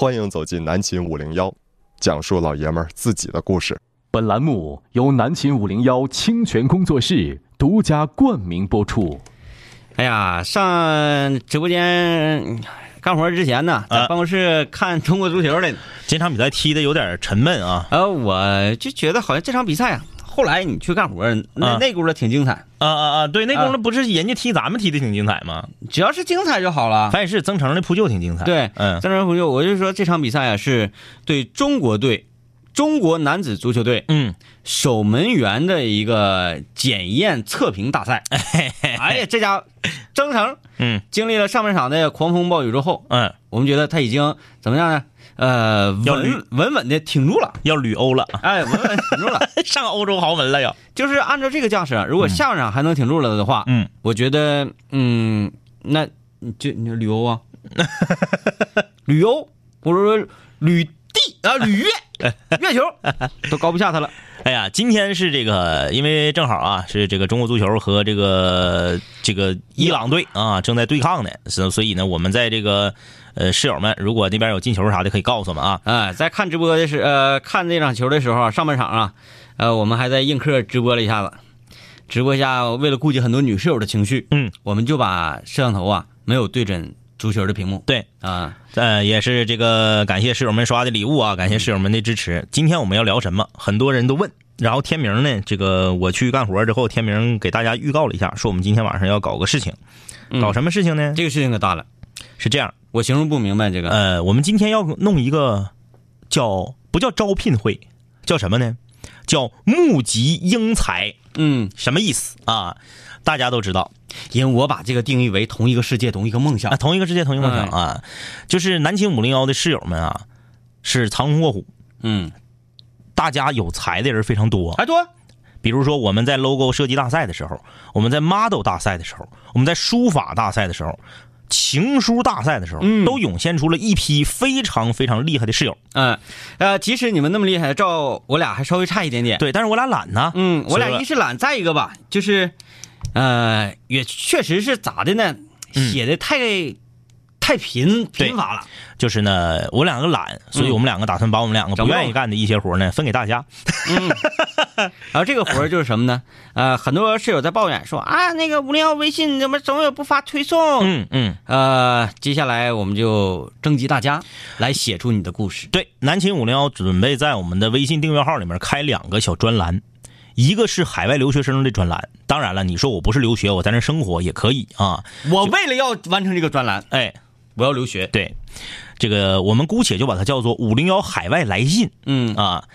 欢迎走进南秦五零幺，讲述老爷们儿自己的故事。本栏目由南秦五零幺清泉工作室独家冠名播出。哎呀，上直播间干活之前呢，在啊办公室看中国足球来呢。这场比赛踢的有点沉闷啊呃，我就觉得好像这场比赛啊，后来你去干活，那啊那轱辘挺精彩，啊啊啊！对，那功夫不是人家踢咱们踢的挺精彩吗？只要是精彩就好了。反正是增城的扑救挺精彩。对，嗯张成扑救我就说这场比赛啊，是对中国队、中国男子足球队嗯，守门员的一个检验测评大赛。哎呀，这家伙征程，嗯，经历了上半场的狂风暴雨之后，嗯，我们觉得他已经怎么样呢？呃，要稳稳稳的挺住了，要旅欧了，哎，稳稳挺住了。上欧洲豪门了要。就是按照这个架势啊，如果下半场还能挺住了的话，嗯，我觉得，嗯，那你就你旅游啊，旅游或者说旅地啊，旅月月球都高不下他了。哎呀，今天是这个，因为正好啊，是这个中国足球和这个这个伊朗队啊正在对抗呢，所所以呢，我们在这个呃室友们，如果那边有进球啥的，可以告诉我们啊。哎，在看直播的时，呃，看这场球的时候啊，上半场啊，呃，我们还在映客直播了一下子，直播一下，为了顾及很多女室友的情绪，嗯，我们就把摄像头啊没有对准足球的屏幕，对，啊，呃，也是这个感谢室友们刷的礼物啊，感谢室友们的支持。今天我们要聊什么？很多人都问。然后天明呢，这个我去干活之后，天明给大家预告了一下，说我们今天晚上要搞个事情，嗯搞什么事情呢？这个事情可大了，是这样，我形容不明白这个，呃，我们今天要弄一个叫不叫招聘会，叫什么呢？叫募集英才，嗯，什么意思？啊？大家都知道。因为我把这个定义为同一个世界，同一个梦想。啊，，同一个世界，同一个梦想哎。啊，就是南青五零幺的室友们啊，是藏龙卧虎，嗯，大家有才的人非常多。还多，比如说我们在 logo 设计大赛的时候，我们在 model 大赛的时候，我们在书法大赛的时候，情书大赛的时候，嗯都涌现出了一批非常非常厉害的室友。嗯，呃，即使你们那么厉害，照我俩还稍微差一点点，对，但是我俩懒呢。嗯，我俩一是懒，再一个吧，就是，呃，也确实是咋的呢？写的太、太贫对贫乏了。就是呢，我两个懒，所以我们两个打算把我们两个不不愿意干的一些活呢分给大家。然后这个活儿就是什么呢？呃，很多室友在抱怨说啊，那个五零幺微信怎么总也不发推送？嗯嗯，呃，接下来我们就征集大家来写出你的故事。对，南秦五零幺准备在我们的微信订阅号里面开两个小专栏，一个是海外留学生的专栏。当然了，你说我不是留学，我在那生活也可以啊。我为了要完成这个专栏，哎，我要留学。对，这个我们姑且就把它叫做五零幺海外来信。嗯啊，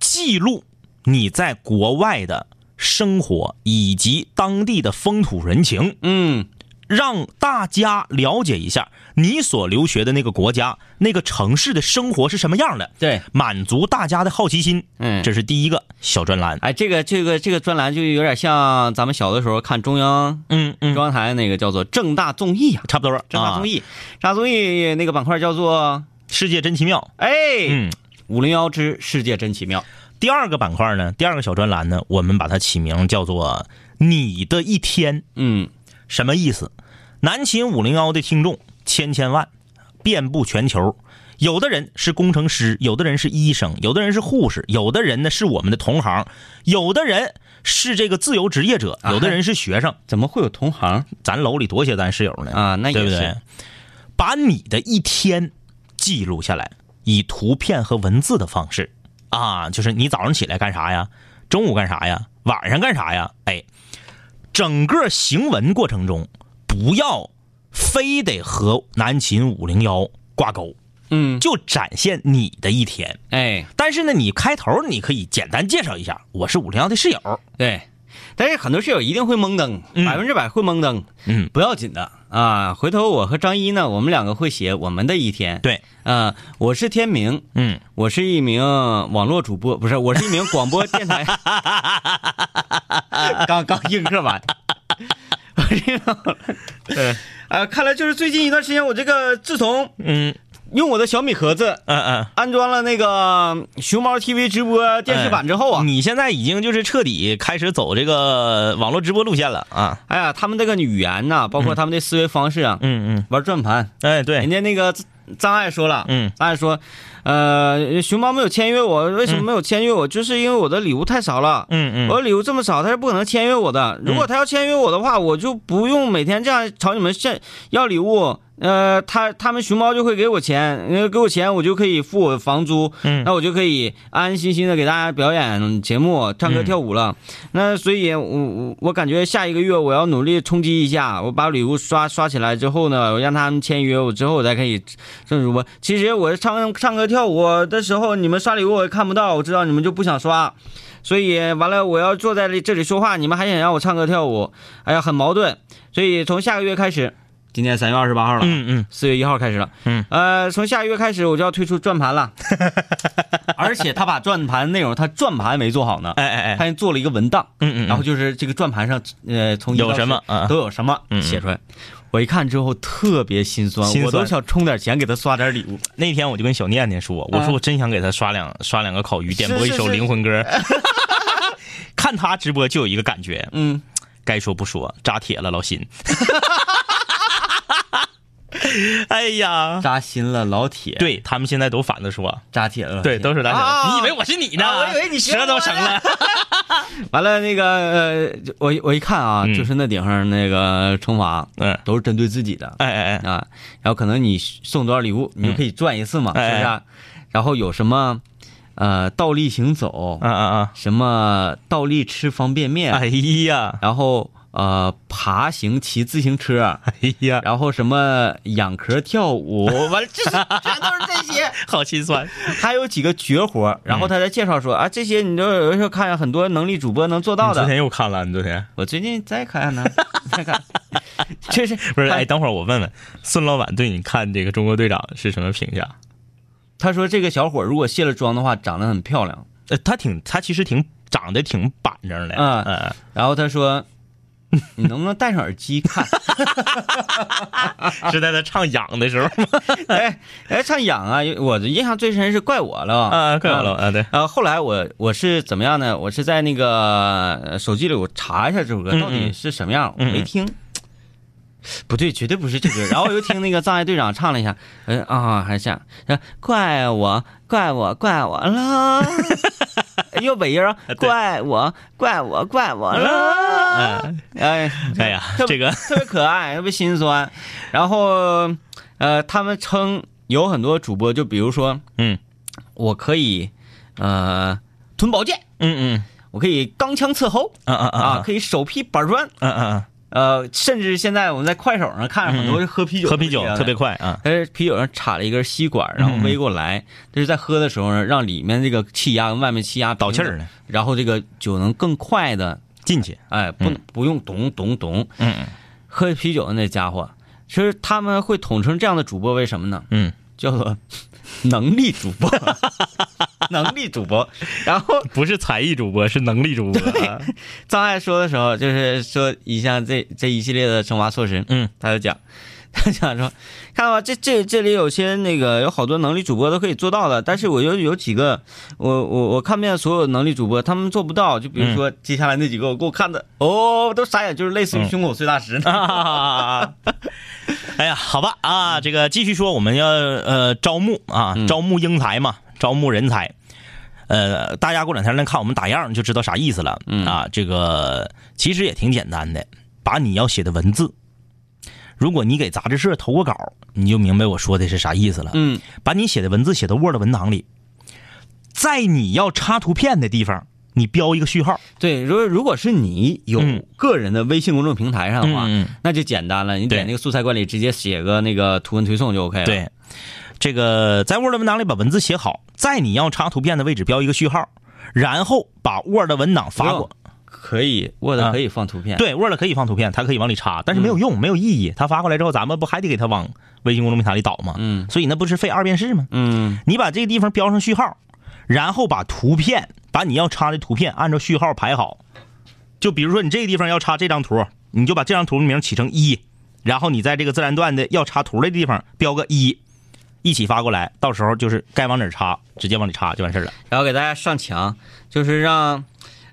记录你在国外的生活以及当地的风土人情，嗯，让大家了解一下你所留学的那个国家、那个城市的生活是什么样的，对，满足大家的好奇心。嗯这是第一个小专栏。哎，这个这个这个专栏就有点像咱们小的时候看中央嗯嗯，中央台那个叫做正大综艺啊，差不多。艺，正大综艺，正大综艺那个板块叫做世界真奇妙。哎，嗯，五零幺之世界真奇妙。第二个板块呢，第二个小专栏呢，我们把它起名叫做“你的一天”。嗯什么意思？南秦五零幺的听众千千万，遍布全球。有的人是工程师，有的人是医生，有的人是护士，有的人呢是我们的同行，有的人是这个自由职业者，啊有的人是学生。怎么会有同行咱楼里多些咱室友呢啊？那也是对不对？把你的一天记录下来，以图片和文字的方式啊，就是你早上起来干啥呀，中午干啥呀，晚上干啥呀？哎，整个行文过程中不要非得和南秦五零幺挂钩，嗯，就展现你的一天。哎，但是呢，你开头你可以简单介绍一下，我是五零幺的室友。对。但是很多室友一定会懵登，嗯百分之百会懵登，嗯，不要紧的啊。回头我和张一呢，我们两个会写我们的一天。对，啊，我是天明，嗯，我是一名网络主播，不是，我是一名广播电台。刚刚映客完，我是一名呃呃，看来就是最近一段时间，我这个自从嗯。用我的小米盒子嗯嗯。安装了那个熊猫 TV 直播电视版之后啊，你现在已经就是彻底开始走这个网络直播路线了啊！哎呀，他们这个语言呐，包括他们的思维方式啊，嗯嗯，玩转盘，哎对。人，家那个张爱说了，嗯张爱说，呃，熊猫没有签约我，为什么没有签约我？就是因为我的礼物太少了。嗯嗯我的礼物这么少，他是不可能签约我的。如果他要签约我的话，我就不用每天这样朝你们献要礼物。呃，他他们熊猫就会给我钱，呃，给我钱，我就可以付我房租，嗯那我就可以安安心心的给大家表演节目、唱歌跳舞了。那所以我，我我感觉下一个月我要努力冲击一下，我把礼物刷刷起来之后呢，我让他们签约我之后，我再可以正主播。其实我唱唱歌跳舞的时候，你们刷礼物我也看不到，我知道你们就不想刷。所以完了，我要坐在这里说话，你们还想让我唱歌跳舞，哎呀，很矛盾。所以从下个月开始，今天三月二十八号了，嗯嗯。四月一号开始了，嗯，呃，从下个月开始我就要推出转盘了，而且他把转盘内容，他转盘没做好呢，哎哎哎，他做了一个文档，嗯嗯，然后就是这个转盘上，呃，从有什么？都有什么写出来。我一看之后特别心酸，我都想充点钱给他刷点礼物。那天我就跟小念念说，我说我真想给他刷两刷两个烤鱼，点播一首灵魂歌。看他直播就有一个感觉，嗯，该说不说，扎铁了老辛。哎呀，扎心了，老铁，，对他们现在都反着说，扎铁了，对，都是扎铁你以为我是你呢？啊我以为你学舌头成了。完了那个呃，我我一看啊，嗯。就是那顶上那个惩罚嗯，都是针对自己的。哎哎哎，啊，然后可能你送多少礼物，你就可以赚一次嘛，哎。是不是啊？然后有什么呃倒立行走，啊啊啊！什么倒立吃方便面，哎呀，然后呃爬行骑自行车，哎呀，然后什么仰壳跳舞，完了这是全都是这些，好心酸。还有几个绝活。然后他在介绍说啊，这些你都有的时候看很多能力主播能做到的昨。天又看了，你昨天我最近在看呢，在看，这是不是？哎，等会儿我问问孙老板对你看这个中国队长是什么评价？他说这个小伙如果卸了妆的话，长得很漂亮。呃，他挺，他其实挺长得挺板正的。嗯嗯，然后他说，你能不能戴上耳机看？是在他唱痒的时候吗？哎哎，唱痒啊！我的印象最深是怪我了啊，怪我了啊，对，啊，后来我我是怎么样呢？我是在那个呃手机里我查一下这首歌嗯到底是什么样，嗯我没听，不对，绝对不是这歌。然后我又听那个葬爱队长唱了一下，嗯啊，还像呃怪我怪我怪我了，又尾音儿，怪我怪我怪我了，嗯，哎哎呀，这个特别可爱，特别心酸。然后呃，他们称有很多主播，就比如说嗯。我可以呃吞宝剑。嗯嗯。我可以钢枪刺喉啊啊啊，啊可以手劈板砖，嗯嗯呃，甚至现在我们在快手上看很多是喝啤嗯，酒，喝啤酒特别，快啊。他是啤酒上插了一根吸管，然后嗯。围过来，这是在喝的时候呢，让里面这个气压跟外面气压倒气儿呢，然后这个酒能更快的，进去，哎，不不用咚咚咚，嗯。喝啤酒的那家伙，其实他们会统称这样的主播为什么呢？嗯，叫做能力主播，能力主播，然后。不是才艺主播，是能力主播。啊张爱说的时候，就是说一项这这一系列的惩罚措施，嗯，他就讲，他讲说，看到吧，这这这里有些那个有好多能力主播都可以做到的，但是我有有几个，我我我看遍所有能力主播，他们做不到，就比如说接下来那几个，我给我看的，哦，都傻眼，就是类似于胸口碎大石呢。啊！哎呀，好吧啊，这个继续说，我们要呃招募啊，招募英才嘛，招募人才。呃，大家过两天来看我们打样就知道啥意思了、嗯啊。这个其实也挺简单的，把你要写的文字，如果你给杂志社投过稿，你就明白我说的是啥意思了。嗯把你写的文字写到 Word 文档里，在你要插图片的地方，你标一个序号。对，如果如果是你有嗯个人的微信公众平台上的话，那就简单了，你点那个素材管理，直接写个那个图文推送就 OK 了。对，这个在 Word 文档里把文字写好，在你要插图片的位置标一个序号，然后把 Word 文档发过。可以，Word 啊可以放图片。对，Word 可以放图片，它可以往里插，但是没有用，没有意义。它发过来之后，咱们不还得给它往微信公众平台里导吗？嗯所以那不是费二遍式吗？嗯你把这个地方标上序号，然后把图片，把你要插的图片按照序号排好。就比如说你这个地方要插这张图，你就把这张图名起成一，然后你在这个自然段的要插图的地方标个一，一起发过来，到时候就是该往哪儿插，直接往里插就完事儿了。然后给大家上墙，就是让，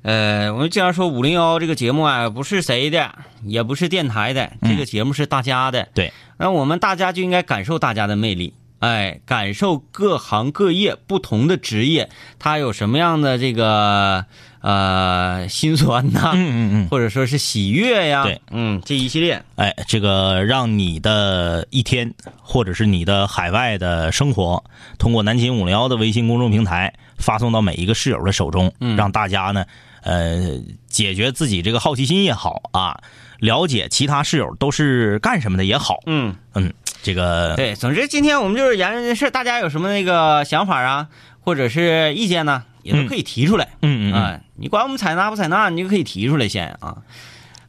呃，我们经常说五零幺这个节目啊，不是谁的，也不是电台的，这个节目是大家的。对，那我们大家就应该感受大家的魅力。哎，感受各行各业不同的职业，他有什么样的这个呃心酸呐，嗯嗯嗯。或者说是喜悦呀，对，嗯，这一系列，哎，这个让你的一天，或者是你的海外的生活，通过南秦五零幺的微信公众平台发送到每一个室友的手中，嗯。让大家呢，呃，解决自己这个好奇心也好啊，了解其他室友都是干什么的也好，嗯，嗯，这个对，总之今天我们就是研究这事，大家有什么那个想法啊，或者是意见呢，也都可以提出来。嗯嗯嗯啊，你管我们采纳不采纳，你就可以提出来先啊。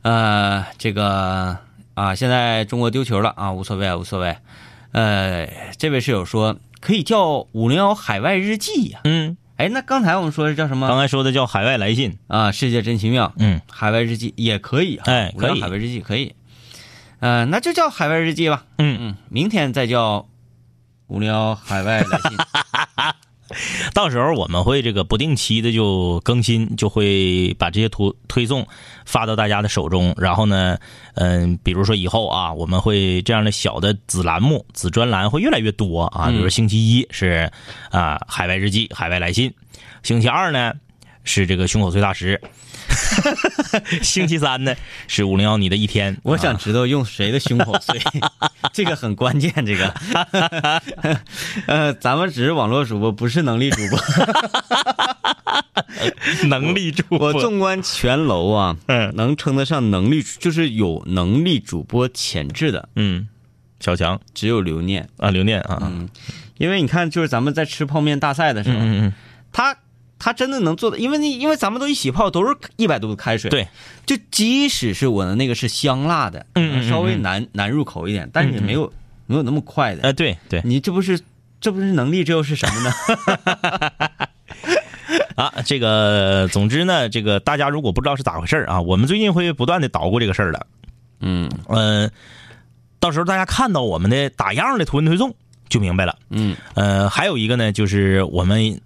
呃，这个啊，现在中国丢球了啊，无所谓啊，无所谓。呃，这位室友说可以叫五零幺海外日记呀、嗯，哎，那刚才我们说的叫什么刚才说的叫海外来信，啊？世界真奇妙，嗯，海外日记也可以哈，哎可以海外日记可以。呃，那就叫海外日记吧。嗯，嗯，明天再叫无聊海外来信。到时候我们会这个不定期的就更新，就会把这些图推送发到大家的手中。然后呢，嗯，比如说以后啊，我们会这样的小的子栏目、子专栏会越来越多啊。比如说星期一是啊海外日记、海外来信，星期二呢是这个胸口碎大石，星期三呢是五零幺你的一天。我想知道用谁的胸口碎，这个很关键。这个，呃，咱们只是网络主播，不是能力主播。能力主播。我纵观全楼啊，嗯。能称得上能力，就是有能力主播潜质的，嗯，小强。只有刘念。啊，刘念啊，嗯，因为你看，就是咱们在吃泡面大赛的时候，嗯嗯。他他真的能做的，因为那因为咱们都一起泡都是一百度的开水，对，就即使是我的那个是香辣的，嗯稍微难难入口一点，但是也没有没有那么快的。哎对对你这不是这不是能力，这又是什么呢？啊，这个总之呢，这个大家如果不知道是咋回事儿啊，我们最近会不断的捣鼓这个事儿的。嗯嗯，到时候大家看到我们的打样的图文推送就明白了。嗯呃，还有一个呢，就是我们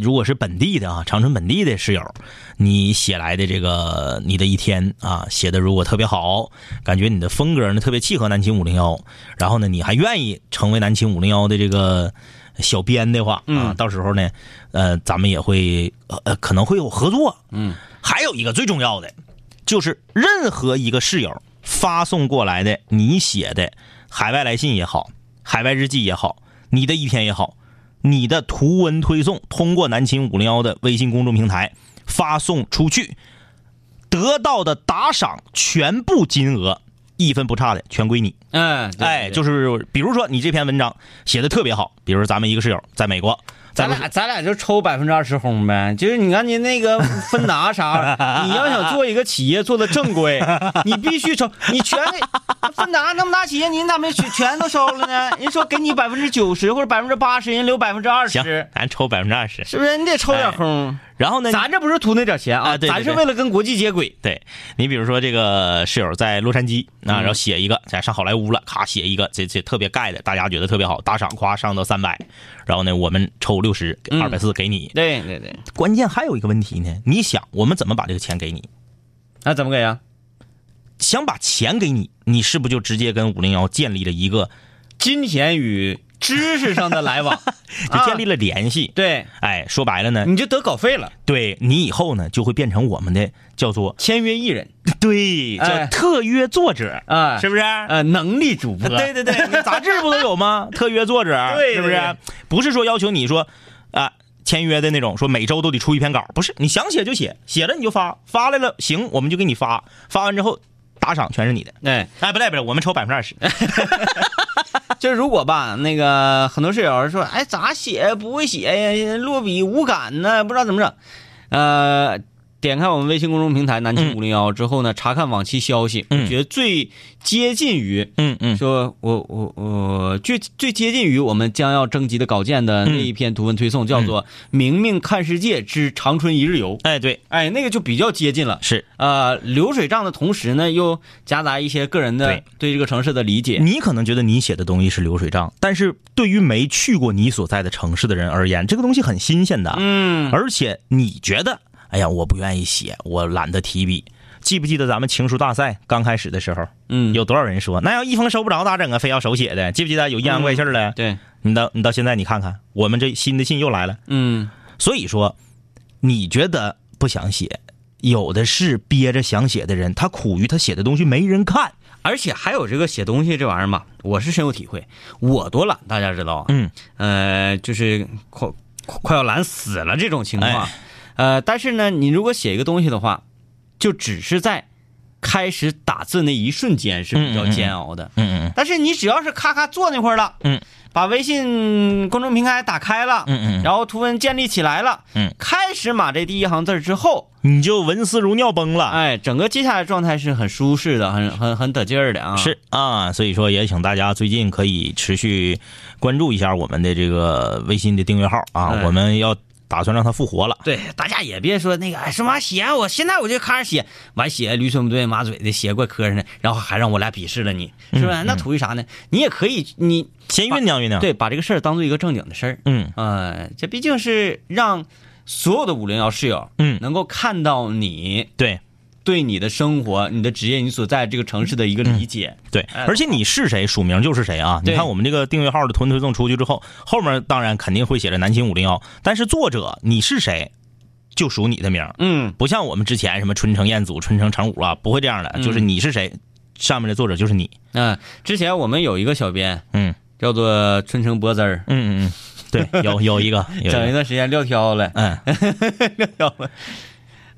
如果是本地的啊，长春本地的室友，你写来的这个你的一天啊，写的如果特别好，感觉你的风格呢特别契合南秦五零幺，然后呢你还愿意成为南秦五零幺的这个小编的话啊，嗯到时候呢，呃，咱们也会呃可能会有合作。嗯还有一个最重要的，就是任何一个室友发送过来的你写的海外来信也好，海外日记也好，你的一天也好，你的图文推送通过南秦五零幺的微信公众平台发送出去，得到的打赏全部金额一分不差的全归你。嗯哎，就是是比如说你这篇文章写的特别好，比如说咱们一个室友在美国，咱俩咱俩就抽百分之二十红呗，就是你看你那个芬达啥，你要想做一个企业做的正规，你必须抽，你全给芬达那么大企业，你咋没全全都收了呢？人说给你百分之九十或者百分之八十，人留百分之二行十，，咱抽百分之二十。是不是？你得抽点红。然后呢，咱这不是图那点钱啊，啊对对对咱是为了跟国际接轨。对你比如说这个室友在洛杉矶嗯啊，然后写一个，咱上好莱坞了，咔写一个，这这特别盖的，大家觉得特别好，打赏夸上到三百，然后呢我们抽六十，嗯二百四给你。对对对，关键还有一个问题呢，你想我们怎么把这个钱给你？那怎么给啊？想把钱给你，你是不是就直接跟五零幺建立了一个，金钱与知识上的来往，就建立了联系？对，哎，说白了呢，你就得稿费了，对你以后呢就会变成我们的叫做签约艺人对哎叫特约作者，啊，是不是？呃，能力主播，对 对对，你杂志不都有吗？特约作者，对对是不是？不是说要求你说啊、签约的那种，说每周都得出一篇稿，不是，你想写就写，写了你就发，发来了行，我们就给你发，发完之后打赏全是你的。哎，哎，不对不对，我们抽百分之二十。就是如果吧，那个很多室友说，哎，咋写不会写呀，落笔无感呢，不知道怎么整。呃，点开我们微信公众平台南京五零幺之后呢，查看往期消息，嗯我觉得最接近于。嗯嗯，说我我我最最接近于我们将要征集的稿件的那一篇图文推送，叫做《明明看世界之长春一日游》。哎对，哎，那个就比较接近了。是呃，流水账的同时呢，又夹杂一些个人的对对这个城市的理解。你可能觉得你写的东西是流水账，但是对于没去过你所在的城市的人而言，这个东西很新鲜的。嗯，而且你觉得，哎呀，我不愿意写，我懒得提笔。记不记得咱们情书大赛刚开始的时候，嗯，有多少人说那要一封收不着咋整啊？非要手写的，记不记得有阴阳怪气儿的？对，你到你到现在你看看，我们这新的信又来了。嗯所以说，你觉得不想写，有的是憋着想写的人，他苦于他写的东西没人看。而且还有这个写东西这玩意儿嘛，我是深有体会。我多懒，大家知道啊。嗯，呃，就是快快快要懒死了这种情况。哎呃，但是呢，你如果写一个东西的话，就只是在开始打字那一瞬间是比较煎熬的。嗯嗯但是你只要是咔咔坐那块儿了，嗯，把微信公众平台打开了，嗯嗯然后图文建立起来了，嗯，开始码这第一行字之后，你就文思如尿崩了。哎，整个接下来状态是很舒适的，很很很得劲儿的啊。是啊，所以说也请大家最近可以持续关注一下我们的这个微信的订阅号啊，哎我们要打算让他复活了。对，大家也别说那个哎什么写，我现在我就开始写，完写驴唇不对马嘴的，写怪磕碜的，然后还让我俩鄙视了你，是吧？那图一啥呢？你也可以，你先酝酿酝酿。，对把这个事儿当做一个正经的事儿，嗯呃，这毕竟是让所有的五零幺室友，嗯能够看到你对对你的生活、你的职业、你所在这个城市的一个理解。对，哎而且你是谁，署名就是谁啊！你看我们这个订阅号的推推送出去之后，后面当然肯定会写着南秦五零幺，但是作者你是谁，就属你的名。嗯不像我们之前什么春城彦祖、春城成武啊，不会这样的，嗯就是你是谁，上面的作者就是你。嗯、之前我们有一个小编嗯叫做春城波滋儿，嗯嗯嗯，对，有有一个，有 整一段时间撂挑了。嗯，要不，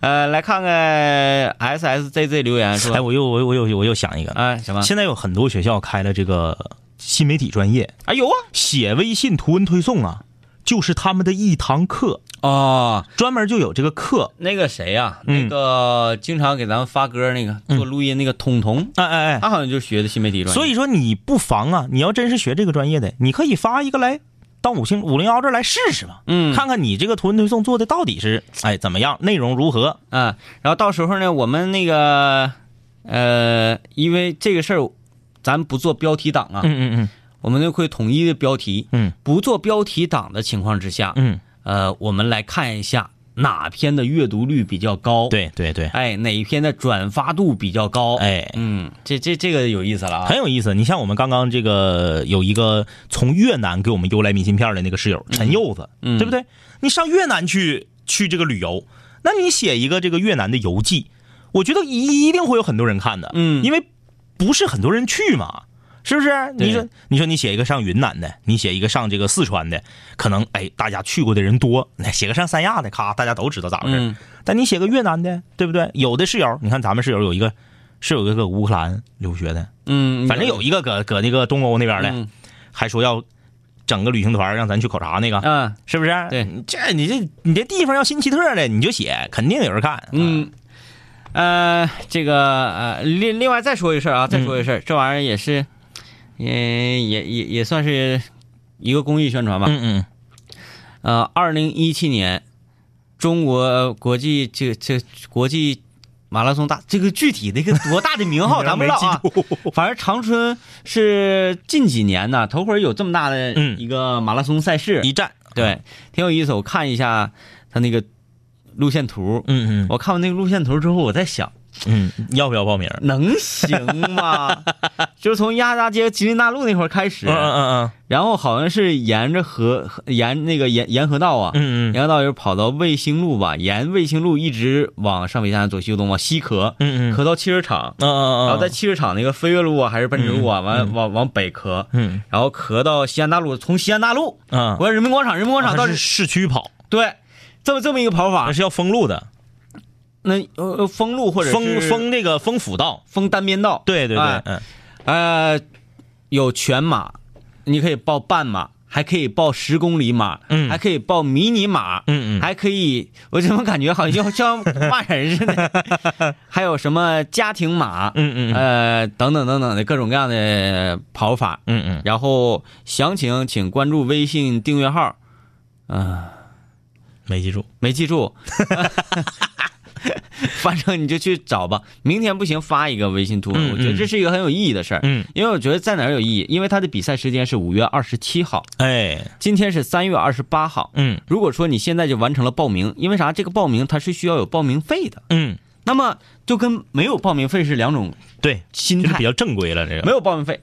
呃，来看看 S S Z Z 留言哎，说，我又我又我又我又想一个，啊什么？现在有很多学校开了这个新媒体专业，啊有啊，写微信图文推送啊，就是他们的一堂课，哦，专门就有这个课。那个谁呀、嗯。那个经常给咱们发歌那个做录音那个彤彤，哎哎哎，他好像就学的新媒体专业。所以说你不妨啊，你要真是学这个专业的，你可以发一个来到五星五零幺这来试试吧，嗯看看你这个图文推送做的到底是哎怎么样，内容如何。啊，然后到时候呢，我们那个呃，因为这个事儿，咱不做标题党啊，嗯嗯嗯我们就会统一的标题。嗯不做标题党的情况之下，嗯呃，我们来看一下哪篇的阅读率比较高。嗯，，对对对，哎，哪一篇的转发度比较高？，哎。嗯，这这这个有意思了啊很。有意思，你像我们刚刚这个有一个从越南给我们邮来明信片的那个室友陈柚子，嗯对不对？你上越南去去这个旅游，那你写一个这个越南的游记，我觉得一一定会有很多人看的，嗯因为不是很多人去嘛，是不是？你说你说你写一个上云南的，你写一个上这个四川的，可能哎大家去过的人多，那 写个上三亚的，咔大家都知道咋回事。嗯但你写个越南的，对不对？有的室友，你看咱们室友有一个是有一个搁乌克兰留学的，嗯，反正有一个搁搁那个东欧那边的，嗯还说要整个旅行团让咱去考察那个，嗯，是不是？对这你这你这地方要新奇特的，你就写，肯定有人看。嗯，呃，这个呃，另另外再说一个事儿啊，再说一个事儿，这玩意儿也是，也也也也算是一个公益宣传吧。嗯嗯呃，二零一七年中国国际这这国际马拉松大这个具体的一个多大的名号 咱不知道啊，反正长春是近几年呢头回有这么大的嗯一个马拉松赛事，一站，对，挺有意思。我看一下他那个路线图，嗯嗯我看完那个路线图之后，我在想，嗯，要不要报名？能行吗？就是从鸭大街吉林大路那块儿开始，嗯嗯嗯然后好像是沿着河沿那个沿沿河道啊，嗯嗯。沿河道就是跑到卫星路吧，沿卫星路一直往上北下南左西右东往西磕，嗯嗯。磕到汽车厂，嗯嗯嗯，然后在汽车厂那个飞跃路啊还是奔驰路啊，完嗯。往往北磕，嗯。然后磕到西安大路，从西安大路嗯，过人民广场，人民广场到市区跑，对，这么这么一个跑法。那，是要封路的，那呃呃封路或者封封那个封辅道。封单边道，对对对哎，嗯呃，有全马，你可以报半马，还可以报十公里马，嗯还可以报迷你马，嗯嗯还可以，我怎么感觉好像像骂人似的？还有什么家庭马，嗯嗯呃，等等等等的各种各样的跑法。嗯嗯，然后详情请关注微信订阅号，啊、没记住。没记住，反正你就去找吧。明天不行发一个微信图文，嗯我觉得这是一个很有意义的事儿。嗯，因为我觉得在哪儿有意义？因为他的比赛时间是五月二十七号，哎，今天是三月二十八号。嗯如果说你现在就完成了报名，因为啥？这个报名它是需要有报名费的。嗯，那么就跟没有报名费是两种对，心态比。较正规了。这个没有报名费，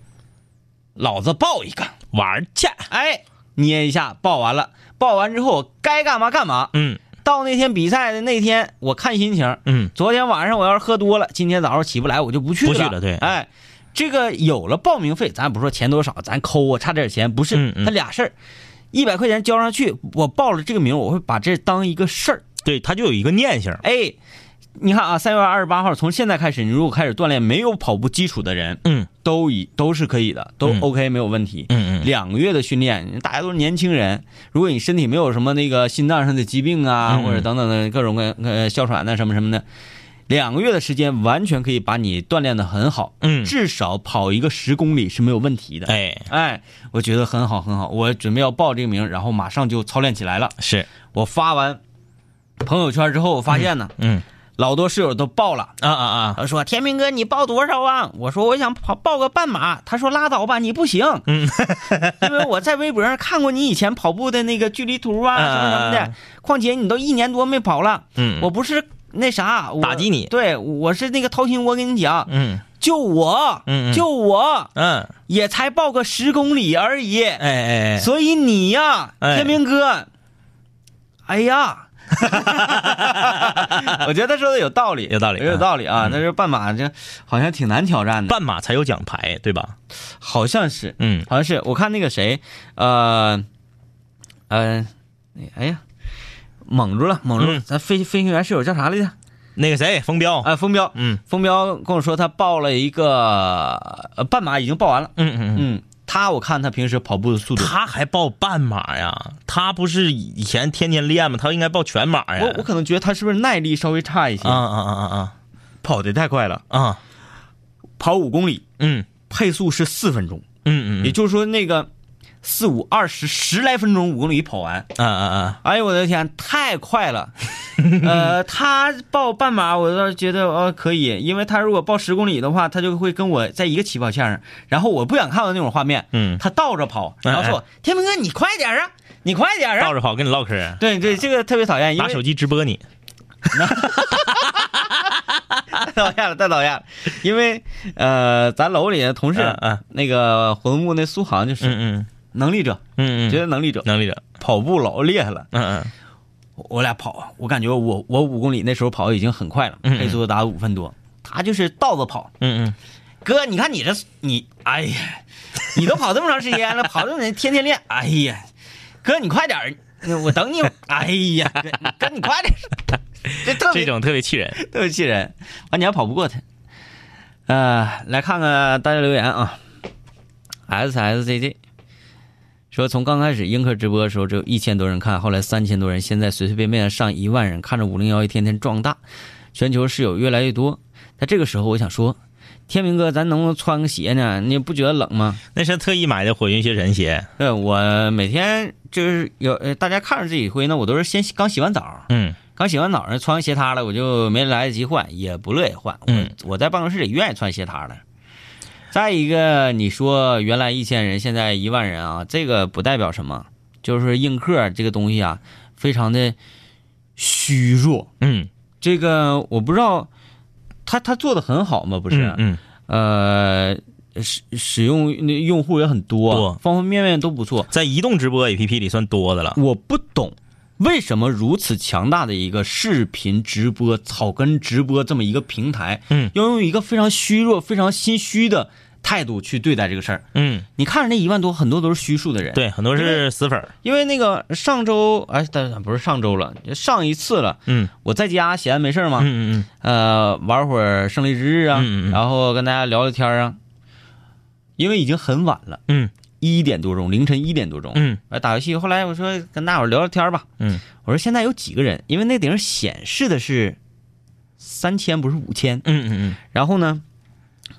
老子报一个，玩儿去，哎，捏一下，报完了，报完之后该干嘛干嘛。嗯到那天比赛的那天，我看心情。嗯，昨天晚上我要是喝多了，今天早上起不来，我就不去了。不去了对哎，这个有了报名费，咱不说钱多少，咱抠啊，差点钱不是，他俩事儿，一百块钱交上去，我报了这个名，我会把这当一个事儿。对，他就有一个念想。哎，你看啊，三月二十八号，从现在开始，你如果开始锻炼没有跑步基础的人，嗯都以都是可以的，都嗯。OK 没有问题。嗯嗯。两个月的训练，大家都是年轻人，如果你身体没有什么那个心脏上的疾病啊，或者等等的各种各呃哮喘呐、什么什么的，两个月的时间完全可以把你锻炼的很好，嗯，至少跑一个十公里是没有问题的。哎，哎，我觉得很好很好，我准备要报这个名，然后马上就操练起来了。是，我发完朋友圈之后，我发现呢，嗯老多室友都报了。啊啊啊，他说：“天明哥，你报多少啊？”我说：“我想跑报个半马。”他说：“拉倒吧，你不行。”嗯，因为我在微博上看过你以前跑步的那个距离图啊，嗯什么什么的。况且你都一年多没跑了，嗯，我不是那啥，打击你对，我是那个掏心窝跟你讲，嗯就我，就我嗯，也才报个十公里而已，哎哎哎，所以你呀，哎天明哥，哎呀。我觉得他说的有道理，有道理有道理啊！嗯但是半马这好像挺难挑战的，半马才有奖牌，对吧？好像是，嗯好像是。我看那个谁，呃，呃，哎呀，蒙住了，蒙住了。嗯咱飞飞行员室友叫啥来着？那个谁，冯彪，啊，风彪。嗯风彪跟我说他报了一个呃半马，已经报完了。嗯嗯嗯。嗯，他我看他平时跑步的速度，他还报半马呀？他不是以前天天练吗？他应该报全马呀。我我可能觉得他是不是耐力稍微差一些，啊啊啊啊啊跑的太快了，啊啊！跑五公里嗯配速是四分钟，嗯嗯也就是说那个四五二十十来分钟五公里跑完。嗯嗯嗯！哎呦我的天，太快了！呃，他报半马，我倒是觉得呃可以，因为他如果报十公里的话，他就会跟我在一个起跑线上，然后我不想看到那种画面，嗯，他倒着跑，然后说：“天明哥，你快点啊，你快点啊倒着跑跟你唠嗑，！”对对，这个特别讨厌，拿手机直播你。太讨厌了，太讨厌了，因为呃，咱楼里的同事，嗯嗯那个活动部那苏杭就是嗯嗯能力者，嗯嗯绝对能力者，能力者。跑步老厉害了。嗯嗯我俩跑，我感觉我我五公里那时候跑已经很快了，嗯嗯配速达五分多。他就是倒着跑，嗯嗯哥，你看你这你，哎呀，你都跑这么长时间了，跑这么天天练，哎呀，哥你快点儿，我等你，哎呀，哥哥你快点儿，这特嗯，别这种特别气人。特别气人，完你还跑不过他。呃，来看看大家留言啊，S S J J 说，从刚开始映客直播的时候只有一千多人看，后来三千多人，现在随随便便上一万人，看着五零幺一天天壮大，全球室友越来越多。在这个时候，我想说，天明哥，咱能不能穿个鞋呢？你不觉得冷吗？那是特意买的火云邪神鞋。对，我每天就是有呃，大家看着自己挥呢，我都是先洗刚洗完澡，嗯刚洗完澡呢，穿鞋塌了，我就没来得及换，也不乐意换。嗯我我在办公室里愿意穿鞋塌的。再一个，你说原来一千人，现在一万人啊，这个不代表什么，就是映客这个东西啊，非常的虚弱。嗯，这个我不知道，他他做的很好吗？不不是，嗯呃，使使用那用户也很多，多方方面面都不错。在移动直播 APP 里算多的了。我不懂为什么如此强大的一个视频直播、草根直播这么一个平台，嗯要用一个非常虚弱、非常心虚的态度去对待这个事儿。嗯，你看着那一万多，很多都是虚数的人。，对，很多是死粉儿。因为那个上周，哎，但不是上周了，上一次了，嗯我在家闲没事儿嘛，嗯嗯呃，玩会儿胜利之日啊，嗯嗯嗯然后跟大家聊聊天啊，因为已经很晚了，嗯一点多钟，凌晨一点多钟，嗯来打游戏。后来我说跟大伙儿聊聊天吧，嗯我说现在有几个人？因为那顶上显示的是三千，不是五千。嗯嗯嗯然后呢，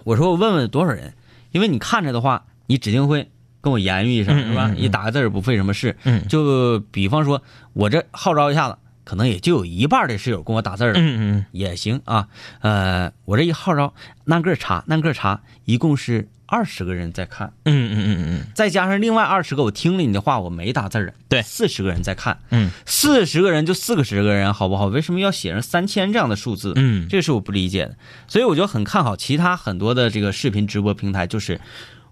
我说我问问多少人，因为你看着的话，你指定会跟我言语一声，是吧？你打个字儿不费什么事。嗯就比方说，我这号召一下子，可能也就有一半的室友跟我打字儿了。嗯嗯也行啊，呃，我这一号召，按个查，按个查，一共是二十个人在看，嗯嗯嗯嗯再加上另外二十个我听了你的话我没打字儿，对。四十个人在看，嗯。四十个人就四个十个人，好不好？为什么要写上三千这样的数字？嗯。这是我不理解的，所以我就很看好其他很多的这个视频直播平台，就是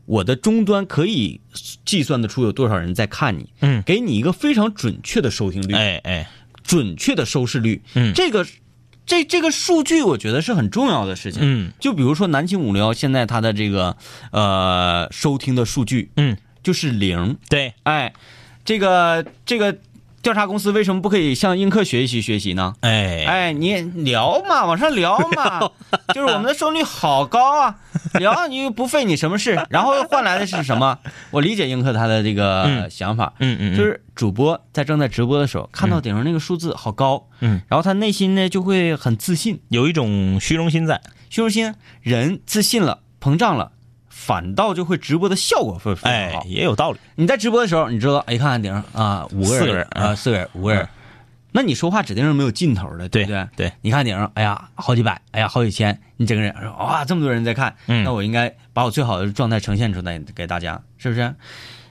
我的终端可以计算得出有多少人在看你，嗯。给你一个非常准确的收听率，嗯，哎哎，准确的收视率，嗯。这个这这个数据我觉得是很重要的事情，嗯。就比如说南秦五零幺现在它的这个呃收听的数据嗯，就是零，对，哎，这个这个调查公司为什么不可以向映客学习学习呢？哎哎，你聊嘛，往上聊嘛，就是我们的收视率好高啊，聊你又不费你什么事，然后换来的是什么？我理解映客他的这个嗯想法，嗯嗯，嗯就是主播在正在直播的时候，看到顶上那个数字好高，嗯，然后他内心呢就会很自信，有一种虚荣心在，虚荣心，人自信了，膨胀了。反倒就会直播的效果会非常哎好。，也有道理，你在直播的时候，你知道，哎，看看顶上啊，五个人，四个人啊，四个人，五个人，那你说话指定是没有尽头的，对不对？对，你看顶上，哎呀，好几百，哎呀，好几千，你整个人哇，这么多人在看，嗯。那我应该把我最好的状态呈现出来给大家，是不是？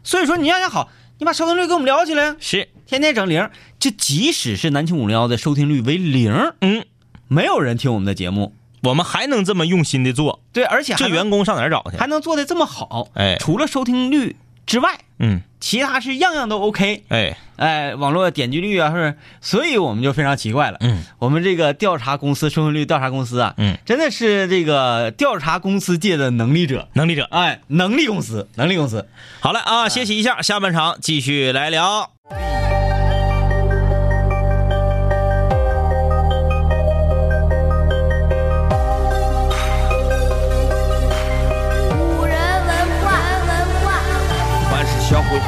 所以说你要想好，你把收听率给我们聊起来，是，天天整零，就即使是南青五零幺的收听率为零，嗯，没有人听我们的节目，我们还能这么用心的做，对，而且这员工上哪儿找去还？能做的这么好，哎除了收听率之外，嗯，其他是样样都 OK。哎，哎，网络点击率啊，是？所以我们就非常奇怪了。嗯，我们这个调查公司收听率调查公司啊，嗯，真的是这个调查公司界的能力者。能力者。哎，能力公司，能力公司。好了啊，歇息一下，下半场继续来聊。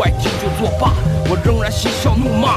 不爱听就作罢，我仍然嬉笑怒骂，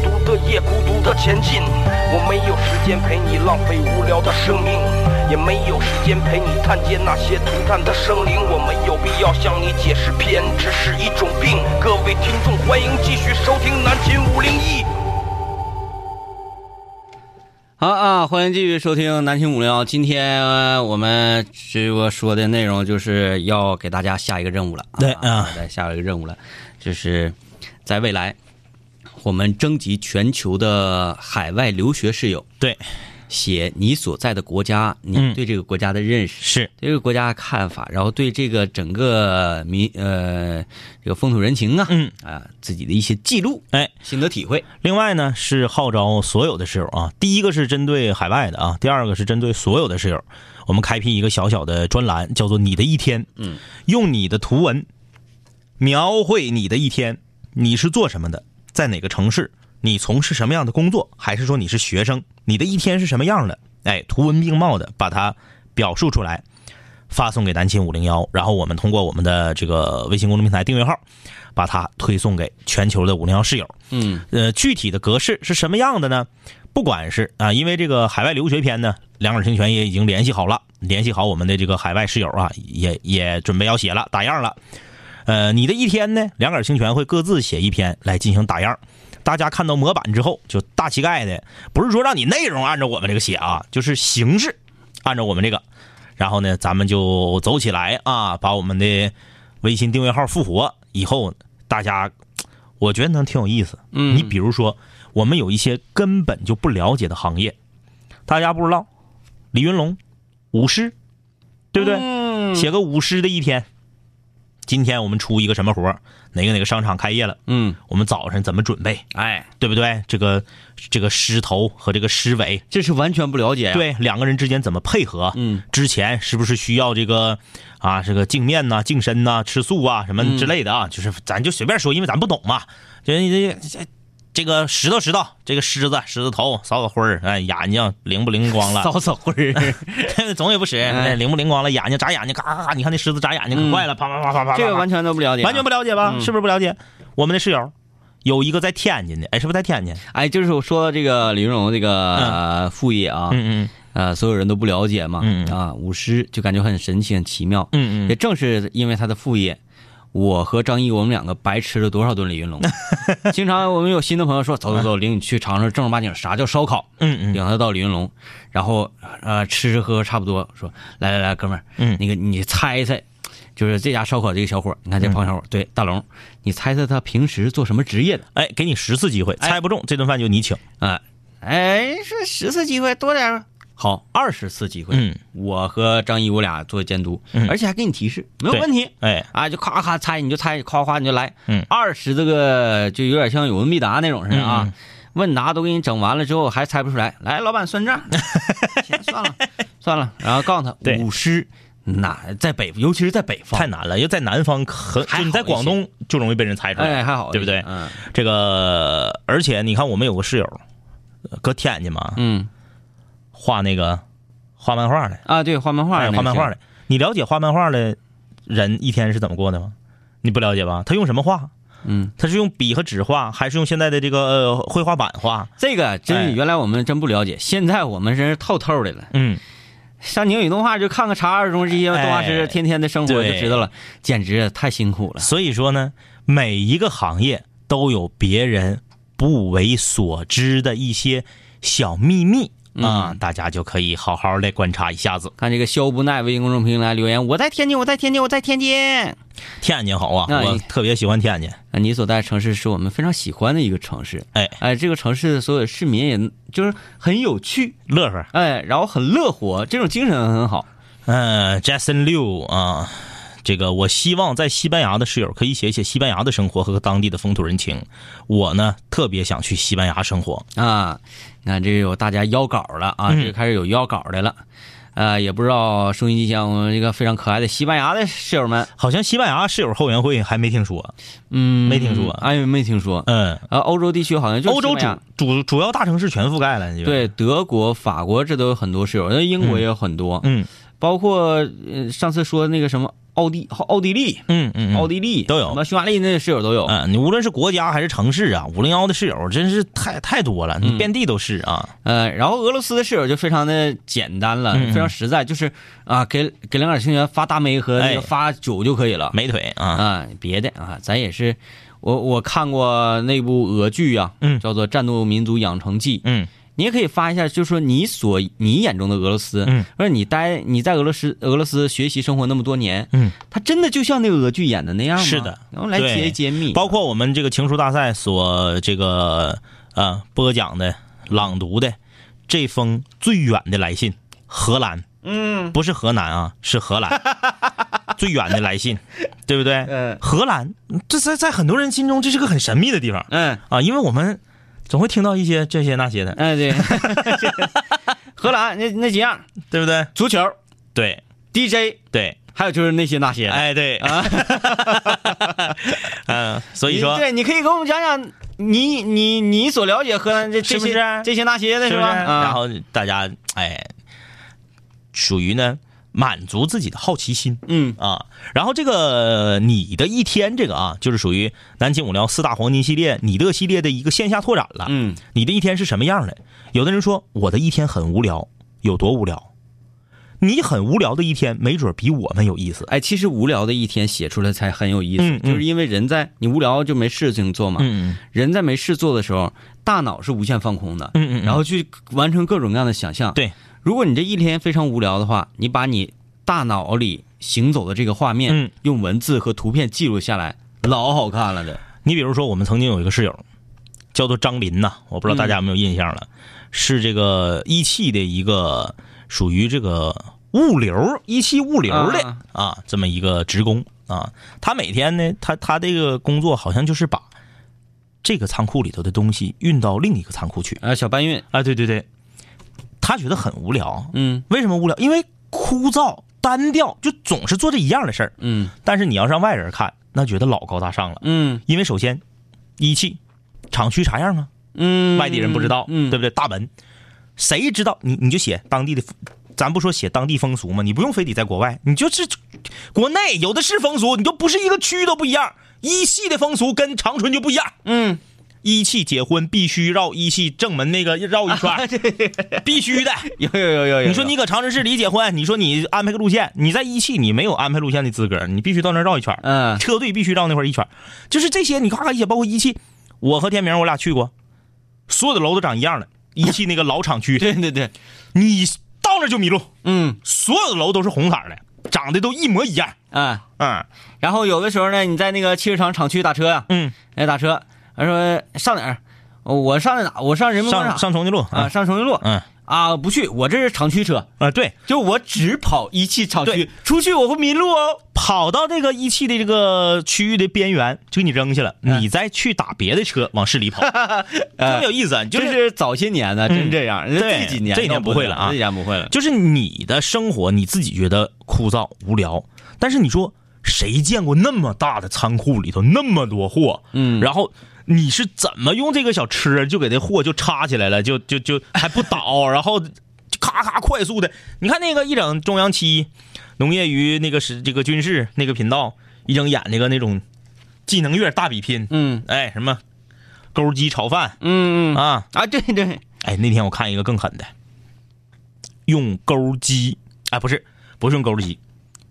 独的夜，孤独的前进。我没有时间陪你浪费无聊的生命，也没有时间陪你探见那些涂炭的生灵。我没有必要向你解释偏执是一种病。各位听众，欢迎继续收听南秦五零一。好啊，欢迎继续收听南青五零幺。今天呃我们这个说的内容就是要给大家下一个任务了。对啊再下一个任务了，就是在未来，我们征集全球的海外留学室友，对，写你所在的国家，你嗯对这个国家的认识，是，对这个国家的看法，然后对这个整个民呃这个风土人情啊，嗯。啊自己的一些记录、哎，心得体会。另外呢是号召所有的室友啊，第一个是针对海外的啊，第二个是针对所有的室友，我们开辟一个小小的专栏，叫做“你的一天”，嗯，用你的图文描绘你的一天，你是做什么的，在哪个城市，你从事什么样的工作，还是说你是学生，你的一天是什么样的？哎，图文并茂的把它表述出来，发送给南秦五零幺，然后我们通过我们的这个微信公众平台订阅号，把它推送给全球的五零幺室友。嗯呃，具体的格式是什么样的呢？不管是啊，因为这个海外留学篇呢，两耳清泉也已经联系好了，联系好我们的这个海外室友啊，也也准备要写了，打样了。呃，你的一天呢，两杆清泉会各自写一篇来进行打样。大家看到模板之后，就大乞丐的，不是说让你内容按照我们这个写啊，就是形式按照我们这个。然后呢，咱们就走起来啊，把我们的微信订阅号复活以后，大家我觉得能挺有意思。嗯你比如说，我们有一些根本就不了解的行业，大家不知道，李云龙，舞狮，对不对？嗯写个舞狮的一天，今天我们出一个什么活儿哪个哪个商场开业了，嗯，我们早晨怎么准备，哎，对不对？这个这个狮头和这个狮尾，这是完全不了解啊。，对两个人之间怎么配合？嗯，之前是不是需要这个啊，这个净面呐、净身呐、吃素啊什么之类的啊？就是咱就随便说，因为咱不懂嘛。就是这这这个石头石头，这个狮子狮子头扫扫灰儿，哎，眼睛灵不灵光了？扫扫灰儿，总也不使，哎灵不灵光了？眼睛眨眼睛，咔咔咔！你看那狮子眨眼睛可快了，啪啪啪啪啪啪。这个完全都不了解啊，完全不了解吧？嗯是不是不了解？我们的室友有一个在天津的，哎，是不是在天津？哎，就是我说这个李云龙这个呃副业啊，嗯嗯呃，所有人都不了解嘛，啊，舞狮就感觉很神奇、很奇妙。嗯嗯，也正是因为他的副业，我和张毅我们两个白吃了多少顿李云龙。经常我们有新的朋友说，走走走，领你去尝尝正儿八经啥叫烧烤，嗯嗯领他到李云龙，然后呃吃吃喝喝差不多，说来来来，哥们儿，嗯那个你猜一猜。就是这家烧烤这个小伙，你看这胖小伙儿，对大龙，你猜猜他平时做什么职业的？哎，给你十次机会，猜不中这顿饭就你请。啊，哎，说十次机会多点儿，好，二十次机会。嗯，我和张一我俩做监督，嗯而且还给你提示，没有问题。哎，啊，就咔咔猜，你就猜，夸夸你就来。嗯二十这个就有点像有问必答那种似的啊。嗯问答都给你整完了之后还猜不出来，来，老板算账，行算了算了，然后告诉他对舞狮哪在北，尤其是在北方太难了，要在南方很，还就你在广东就容易被人猜出来。哎还好，对不对嗯这个，而且你看，我们有个室友，呃搁天津嘛，嗯画那个画漫画的，啊，对，画漫画哎，那个是，画漫画的。你了解画漫画的人一天是怎么过的吗？你不了解吧？他用什么画？嗯，他是用笔和纸画，还是用现在的这个呃绘画板画？这个真原来我们真不了解，现在我们真是透透的了。嗯，上宁宇动画就看看查二中这些动画师哎天天的生活就知道了，简直太辛苦了。所以说呢，每一个行业都有别人不为所知的一些小秘密啊，嗯大家就可以好好的观察一下子。看这个肖不耐微信公众平台留言，我在天津，我在天津，我在天津。天津好啊，哎我特别喜欢天津。啊，你所在的城市是我们非常喜欢的一个城市。哎哎，这个城市的所有市民也就是很有趣，乐呵，哎，然后很乐活，这种精神很好。嗯、j a s o n Liu 啊，这个我希望在西班牙的室友可以写一写西班牙的生活和当地的风土人情。我呢特别想去西班牙生活。啊，你看这有大家邀稿了啊，嗯这开始有邀稿的了。呃，也不知道收音机前我们这个非常可爱的西班牙的室友们，好像西班牙室友后援会还没听说。嗯，没听说哎，没听说。嗯，呃，欧洲地区好像就欧洲主主主要大城市全覆盖了。对，德国、法国这都有很多室友，那英国也有很多，嗯包括呃上次说那个什么奥地奥地利、嗯嗯，奥地利都有什么匈牙利那室友都有。嗯，你无论是国家还是城市啊，五零幺的室友真是太太多了，你嗯遍地都是啊。呃，然后俄罗斯的室友就非常的简单了，非常实在，就是啊，给给两点清泉发大梅和那哎个发酒就可以了。美腿啊，啊，别的啊，咱也是，我我看过那部俄剧啊，嗯叫做《战斗民族养成记》，嗯你也可以发一下，就是说你所你眼中的俄罗斯，嗯，或者你待你在俄罗斯俄罗斯学习生活那么多年，嗯，它真的就像那个俄剧演的那样吗？是的，然后来对揭揭秘，包括我们这个情书大赛所这个呃播讲的朗读的这封最远的来信，荷兰，嗯。不是河南啊，是荷兰 最远的来信，对不对？嗯。荷兰，这在在很多人心中这是个很神秘的地方嗯。啊，因为我们总会听到一些这些那些的，哎对，荷兰那那几样，对不对？足球、对。DJ，对，还有就是那些那些。哎对，啊，嗯，所以说对，你可以给我们讲讲你你你所了解荷兰这这些这些那些的是？吧？啊。然后大家哎，属于呢满足自己的好奇心嗯啊。然后这个你的一天这个啊，就是属于南京五聊四大黄金系列你的系列的一个线下拓展了。嗯你的一天是什么样的？有的人说我的一天很无聊，有多无聊？你很无聊的一天，没准比我们有意思。哎，其实无聊的一天写出来才很有意思，嗯嗯就是因为人在你无聊就没事情做嘛。嗯人在没事做的时候，大脑是无限放空的，嗯嗯嗯然后去完成各种各样的想象。对，如果你这一天非常无聊的话，你把你大脑里行走的这个画面，嗯用文字和图片记录下来，老好看了的。你比如说，我们曾经有一个室友，叫做张林呐，我不知道大家有没有印象了，是这个一汽的一个属于这个物流一汽物流的啊啊这么一个职工啊。他每天呢，他他这个工作好像就是把这个仓库里头的东西运到另一个仓库去啊，小搬运，啊。对对对，他觉得很无聊。嗯为什么无聊？因为枯燥单调，就总是做这一样的事儿。嗯但是你要让外人看，那觉得老高大上了。嗯因为首先，一汽厂区啥样啊？嗯，外地人不知道，嗯，对不对？大门，谁知道？你你就写当地的，咱不说写当地风俗嘛，你不用非得在国外，你就是国内有的是风俗，你就不是一个区都不一样。一汽的风俗跟长春就不一样，嗯，一汽结婚必须绕一汽正门那个绕一圈，必须的。有有有有有，你说你搁长春市里结婚，你说你安排个路线，你在一汽你没有安排路线的资格，你必须到那儿绕一圈。嗯。车队必须绕那块一圈，就是这些，你咔咔一写，包括一汽，我和天明我俩去过，所有的楼都长一样的，一汽那个老厂区，对对对，你到那就迷路，嗯。所有的楼都是红色的，长得都一模一样。嗯，嗯。然后有的时候呢，你在那个汽车厂厂区打车呀，嗯，哎打车，他说上哪儿？哦我上那哪？我上人民广场上重庆路啊，上重庆路。嗯啊，不去，我这是厂区车，啊，对，就我只跑一汽厂区，出去我会迷路哦。跑到这个一汽的这个区域的边缘，就给你扔下了，嗯你再去打别的车往市里跑，特别有意思。就是是早些年呢，真这样。人家对这几年这几年不会了啊这几年不会了。就是你的生活你自己觉得枯燥无聊，但是你说谁见过那么大的仓库里头那么多货？嗯然后你是怎么用这个小车就给这货就插起来了，就就就还不倒，然后就咔咔快速的，你看那个一整中央七农业与那个是这个军事那个频道一整演那个那种技能月大比拼，嗯。哎什么钩机炒饭嗯嗯啊，啊，对对，哎，那天我看一个更狠的，用钩机，哎，不是，不是用钩机，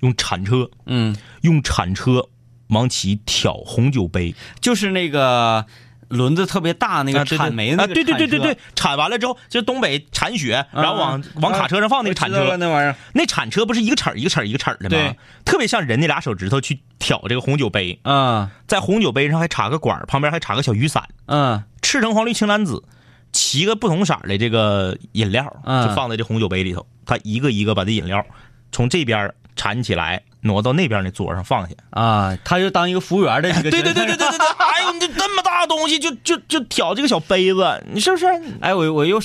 用铲车，嗯，用铲车往起挑红酒杯，就是那个轮子特别大那个铲煤那啊，个对对对对对，铲完了之后，就东北铲雪，然后往往卡车上放那个铲车，那玩意儿。那铲车不是一个齿儿一个齿儿一个齿儿的吗？对？特别像人那俩手指头去挑这个红酒杯，啊在红酒杯上还插个管，旁边还插个小雨伞，嗯。赤橙黄绿青蓝紫，七个不同色的这个饮料，嗯。就放在这红酒杯里头。他一个一个把这饮料从这边铲起来，挪到那边那桌上放下。啊，他就当一个服务员的一个。对对对对对对对！哎呦，你这这么大东西，就就就挑这个小杯子，你是不是？哎，我我又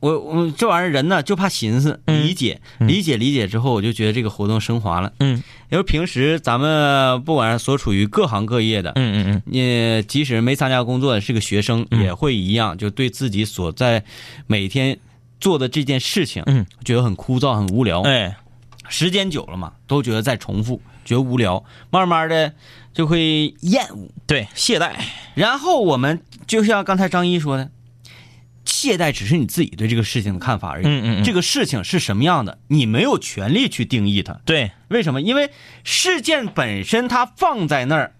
我我这玩意儿人呢就怕寻思理解理解理解之后，我就觉得这个活动升华了。嗯因为平时咱们不管是所处于各行各业的，嗯嗯嗯你即使没参加工作的是个学生，嗯也会一样，就对自己所在每天做的这件事情，嗯，觉得很枯燥、很无聊。嗯，哎，时间久了嘛，都觉得在重复，觉得无聊，慢慢的就会厌恶。对，懈怠。然后我们就像刚才张一说的，懈怠只是你自己对这个事情的看法而已。嗯嗯嗯这个事情是什么样的，你没有权利去定义它。对，为什么？因为事件本身它放在那儿，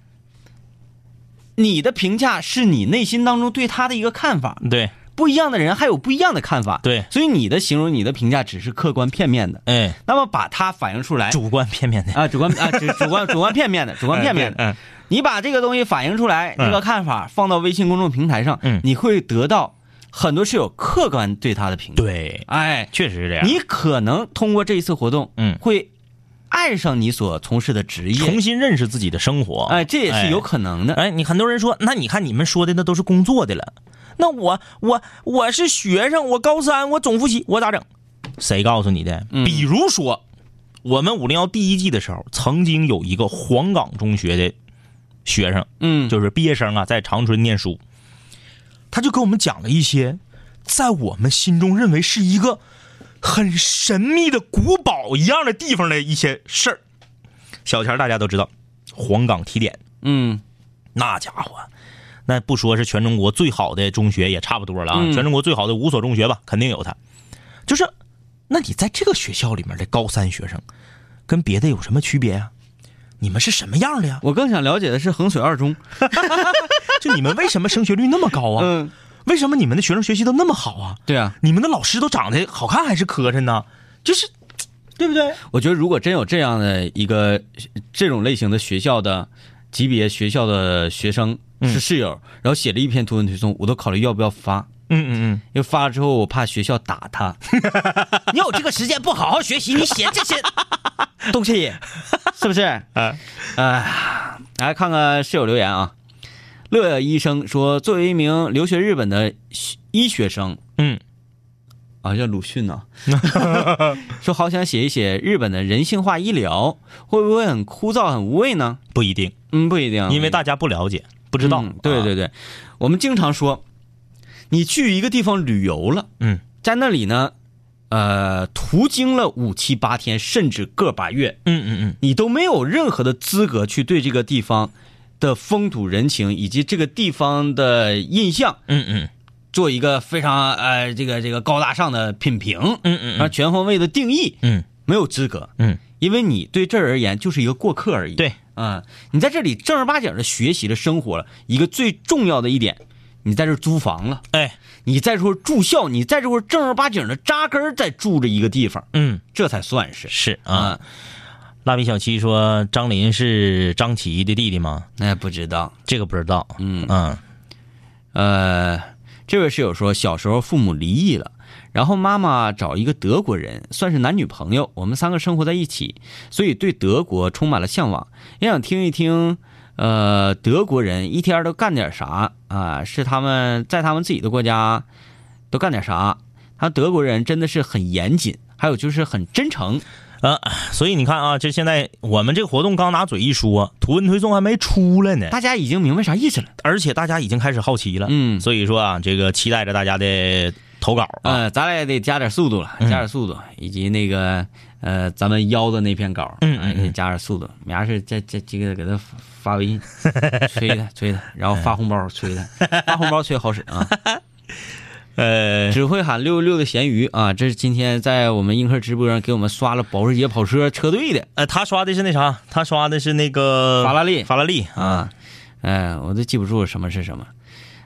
你的评价是你内心当中对它的一个看法。对，不一样的人还有不一样的看法。对所以你的形容、你的评价只是客观片面的。哎，那么把它反映出来，主观片面的，啊，主观啊，主主观主观片面的，主观片面的。嗯，你把这个东西反映出来，这个看法放到微信公众平台上，嗯你会得到很多是有客观对他的评价。，对，哎，确实是这样。你可能通过这一次活动，嗯会爱上你所从事的职业，重新认识自己的生活，哎，这也是有可能的。哎，你很多人说，那你看你们说的那都是工作的了，那我我我是学生，我高三，我总复习，我咋整？谁告诉你的？嗯比如说，我们五零幺第一季的时候，曾经有一个黄冈中学的学生，嗯，就是毕业生啊，在长春念书，他就给我们讲了一些在我们心中认为是一个很神秘的古堡一样的地方的一些事儿。小钱大家都知道，黄冈提点。嗯那家伙，那不说是全中国最好的中学也差不多了啊，嗯全中国最好的五所中学吧，肯定有他。就是，那你在这个学校里面的高三学生，跟别的有什么区别呀、你们是什么样的呀？我更想了解的是衡水二中。就你们为什么升学率那么高啊？嗯，为什么你们的学生学习都那么好啊？对啊，你们的老师都长得好看还是磕碜呢？就是，对不对？我觉得如果真有这样的一个这种类型的学校的级别学校的学生是室友，然后写了一篇图文推送，我都考虑要不要发。嗯嗯嗯，因为发了之后，我怕学校打他。你有这个时间不好好学习，你写这些 东西，是不是？啊哎，来看看室友留言啊。乐医生说，作为一名留学日本的医学生，嗯，啊，叫鲁迅呢、说好想写一写日本的人性化医疗，会不会很枯燥、很无味呢？不一定，嗯，不一定，因为大家不了解，不知道。嗯对对啊，对，我们经常说，你去一个地方旅游了，嗯，在那里呢，呃，途经了五七八天，甚至个把月，嗯嗯嗯，你都没有任何的资格去对这个地方的风土人情以及这个地方的印象嗯嗯。做一个非常呃这个这个高大上的品评，嗯嗯而全方位的定义，嗯。没有资格，嗯，因为你对这儿而言就是一个过客而已。对，啊、你在这里正儿八经的学习了、生活了。一个最重要的一点，你在这儿租房了，哎，你在这住校，你在这会儿正儿八经的扎根儿在住着一个地方，嗯这才算是是啊啊。。蜡笔小七说张林是张琪的弟弟吗？那、不知道，这个不知道。嗯嗯呃，这位室友说，小时候父母离异了，然后妈妈找一个德国人，算是男女朋友，我们三个生活在一起，所以对德国充满了向往，也想听一听，呃，德国人一天都干点啥啊？是他们在他们自己的国家都干点啥？他德国人真的是很严谨，还有就是很真诚。呃，所以你看啊，这现在我们这个活动刚拿嘴一说，图文推送还没出来呢，大家已经明白啥意思了。而且大家已经开始好奇了。嗯所以说啊，这个期待着大家的投稿啊。呃，咱俩也得加点速度了，嗯加点速度，以及那个呃，咱们邀的那篇稿，嗯嗯哎得加点速度。明儿是这这这个给他发发微信，催他催他，然后发红包催他，发红包催好使啊！呃，只会喊六六六的咸鱼啊，这是今天在我们映客直播上给我们刷了保时捷跑车车队的呃，他刷的是那啥，他刷的是那个法拉利法拉利啊。啊，哎，我都记不住什么是什么。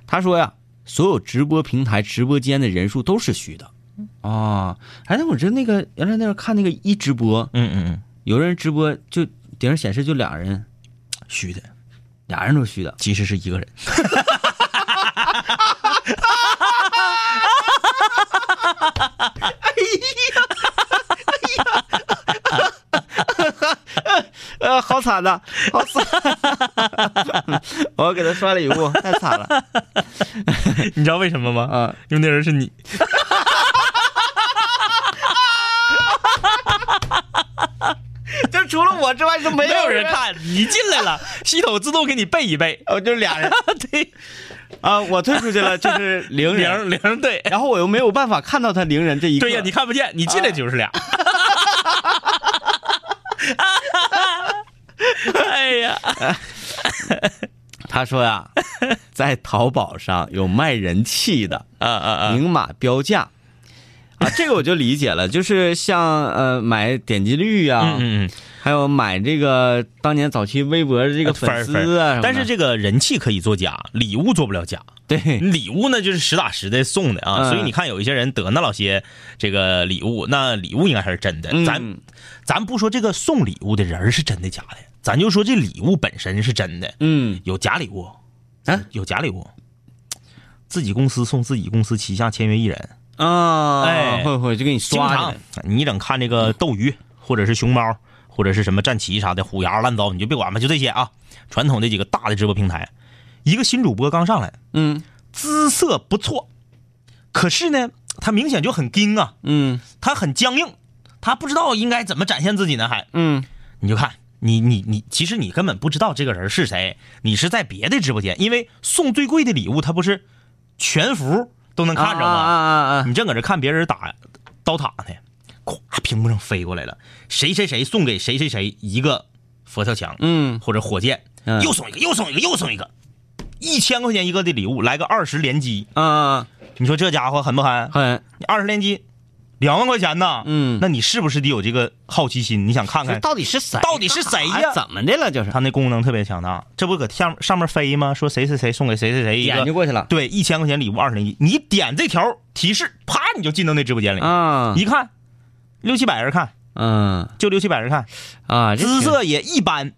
他说呀，所有直播平台直播间的人数都是虚的。啊，哎，那我这那个原来那会儿看那个一直播，嗯嗯嗯，有人直播就顶上显示就俩人，虚的，俩人都虚的。其实是一个人。呃，好惨呐，好惨！我要给他刷礼物，太惨了你知道为什么吗？啊！因为那人是你。就除了我之外就没没有人，看，你进来了，系统自动给你背一背。哦，就俩人对，啊，我退出去了，就是零人，零零对。然后我又没有办法看到他零人这一个。对呀，你看不见，你进来就是俩。哎呀，他说呀，在淘宝上有卖人气的，啊啊啊！明码标价。啊，这个我就理解了，就是像呃买点击率呀、嗯嗯嗯，还有买这个当年早期微博的这个粉丝啊但是这个人气可以作假，礼物做不了假。对礼物呢，就是实打实的送的啊，嗯所以你看有一些人得那老些这个礼物，那礼物应该还是真的。嗯咱咱不说这个送礼物的人是真的假的，咱就说这礼物本身是真的。嗯。有假礼物，啊，有假礼物，自己公司送自己公司旗下签约艺人，啊，哎。会会就给你刷起来，你整看这个斗鱼或者是熊猫或者是什么战旗啥的虎牙烂糟，你就别管吧，就这些啊，传统这几个大的直播平台，一个新主播刚上来，嗯。姿色不错，可是呢，他明显就很硬啊，嗯。他很僵硬，他不知道应该怎么展现自己呢，还。嗯。你就看。你你你，其实你根本不知道这个人是谁，你是在别的直播间，因为送最贵的礼物，他不是全服都能看着吗？啊啊啊啊！你正搁这看别人打刀塔呢，咵，屏幕上飞过来了，谁谁谁送给谁谁谁一个佛跳墙，嗯或者火箭，嗯又送一个，又送一个，又送一个，一千块钱一个的礼物，来个二十连击，啊，你说这家伙狠不狠？很你二十连击，两万块钱呢，嗯那你是不是得有这个好奇心？你想看看到底是谁？到底是谁呀怎么的了？就是他那功能特别强大，这不搁上上面飞吗？说谁谁谁送给谁谁谁一个，点就过去了对，一千块钱礼物二十零一，你点这条提示，啪你就进到那直播间里，啊，一看六七百人看。嗯就六七百人看，啊，姿色也一般。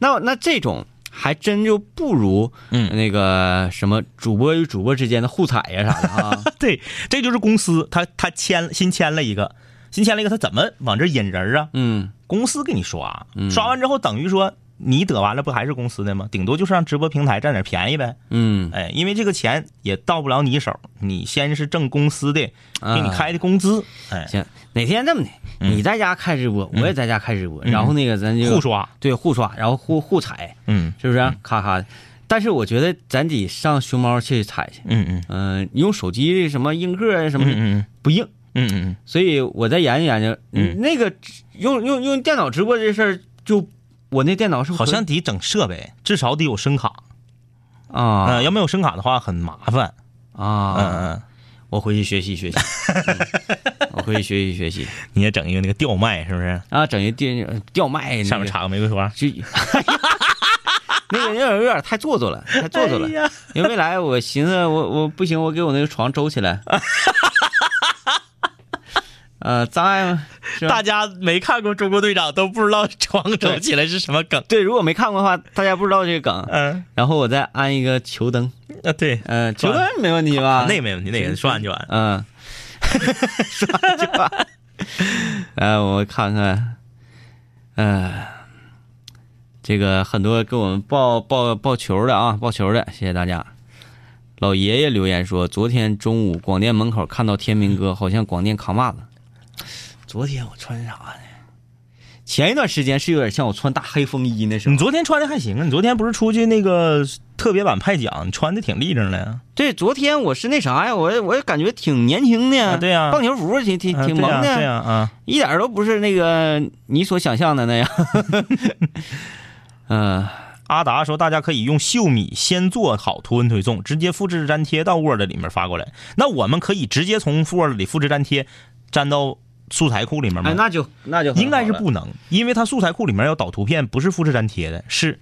那那这种还真就不如嗯那个什么主播与主播之间的互踩呀啥的啊。对，这就是公司他他签新签了一个，新签了一个，他怎么往这引人啊？嗯公司给你刷，嗯刷完之后等于说你得完了，不还是公司的吗？顶多就是让直播平台占点便宜呗。嗯，哎，因为这个钱也到不了你手，你先是挣公司的给你啊开的工资，哎，行，哪天这么的，嗯。你在家开直播，我也在家开直播，然后那个咱就互刷，对互刷，然后互互踩，嗯。是不是？咔咔的。但是我觉得咱得上熊猫去踩去，嗯嗯。嗯、用手机什么硬个啊什么、嗯嗯不硬，嗯嗯。所以我再研究研究，嗯。那个用用用电脑直播这事儿，就我那电脑是好像得整设备，至少得有声卡，啊。嗯，要没有声卡的话很麻烦，啊，嗯嗯，我回去学习学习，嗯 我回去学习学习。你也整一个那个吊麦是不是？啊，整一电吊麦、那个，上面插个玫瑰花，就 那个有点有点太做作了，太做作了。因为未来我寻思我我不行，我给我那个床周起来。呃，障碍吗？是吧大家没看过《中国队长》都不知道床走起来是什么梗。对，如果没看过的话，大家不知道这个梗。嗯然后我再安一个球灯，啊，对，呃，球灯没问题吧？那个没问题，那个说完就完。嗯，说完就完。哎，我看看，呃，这个很多给我们报报报球的啊，报球的，谢谢大家。老爷爷留言说，昨天中午广电门口看到天明哥，好像广电扛把子。昨天我穿啥呢？前一段时间是有点像我穿大黑风衣那时候你。昨天穿的还行啊，你昨天不是出去那个特别版派奖，你穿的挺立正的呀。对，昨天我是那啥呀，我我感觉挺年轻的，啊对呀棒球服挺挺挺萌的，对呀啊，一点都不是那个你所想象的那样。嗯、阿达说，大家可以用秀米先做好图文推送，直接复制粘贴到 Word 里面发过来。那我们可以直接从 Word 里复制粘贴，粘到素材库里面吗？哎，那就那就应该是不能，因为它素材库里面要导图片，不是复制粘贴的，是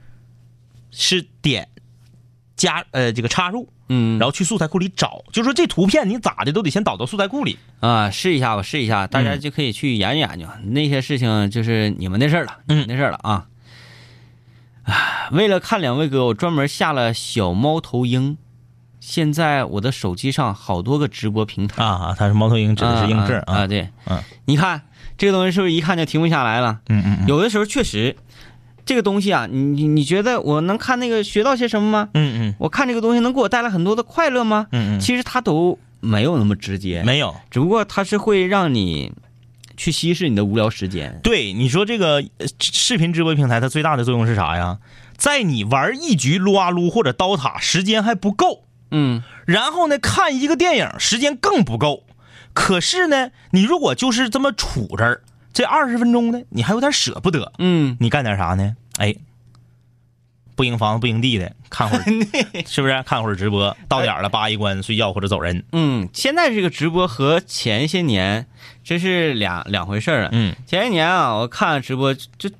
是点加呃这个插入，嗯，然后去素材库里找，就说这图片你咋的都得先导到素材库里。啊，试一下吧，试一下，大家嗯就可以去研究研究、那些事情，就是你们的事儿了，嗯那事儿了啊。唉为了看两位哥，我专门下了小猫头鹰。现在我的手机上好多个直播平台，啊，它是猫头鹰指的是映射啊啊，对，嗯，你看这个东西是不是一看就停不下来了？嗯嗯嗯有的时候确实，这个东西啊，你你你觉得我能看那个学到些什么吗？嗯嗯我看这个东西能给我带来很多的快乐吗？嗯嗯其实它都没有那么直接嗯，，没有。只不过它是会让你去稀释你的无聊时间。对，你说这个呃视频直播平台，它最大的作用是啥呀？在你玩一局撸啊撸或者刀塔时间还不够，嗯然后呢看一个电影时间更不够。可是呢，你如果就是这么杵这儿，这二十分钟呢，你还有点舍不得，嗯，你干点啥呢？哎，不赢房子不赢地的，看会儿 是不是？看会儿直播，到点儿了扒一关睡觉或者走人。嗯，现在这个直播和前些年这是两两回事儿了。嗯前些年啊，我看直播就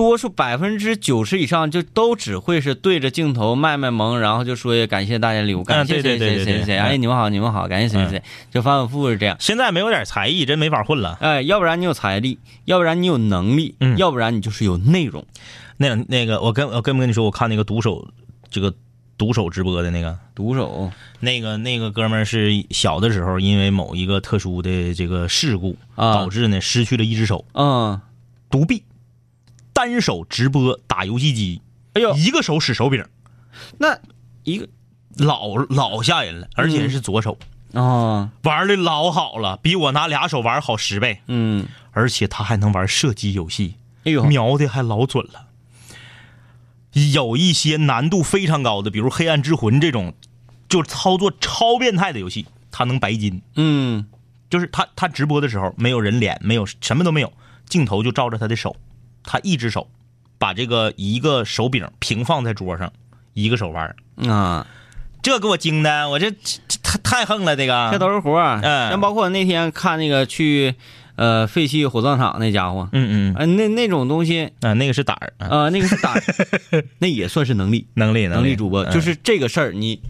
多数百分之九十以上就都只会是对着镜头卖卖萌，然后就说感谢大家礼物，感谢嗯对谁对对对对谁谁谁，哎嗯你们好你们好，感谢谁谁谁，就反反复复是这样。现在没有点才艺，真没法混了。哎，要不然你有财力，要不然你有能力，嗯。要不然你就是有内容。那那个，我跟我跟不跟你说，我看那个独手这个独手直播的那个，独手。那个那个哥们儿是小的时候因为某一个特殊的这个事故，啊。导致呢失去了一只手，嗯，独臂，单手直播打游戏机，哎呦，一个手使手柄，那一个。老老吓人了，而且是左手，哦，玩的老好了，比我拿俩手玩好十倍，嗯，而且他还能玩射击游戏，哎呦，瞄的还老准了。有一些难度非常高的，比如《黑暗之魂》这种，就操作超变态的游戏，他能白金。嗯，就是他他直播的时候没有人脸，没有什么都没有，镜头就照着他的手，他一只手把这个一个手柄平放在桌上，一个手玩，啊，这给我惊的，我这太太横了，这个。这都是活儿。嗯。像包括那天看那个去呃废弃火葬场那家伙，嗯嗯。啊，那那种东西，啊，那个是胆儿，啊。呃，那个是打，那也算是能力，能力能力。主播，嗯。就是这个事儿，你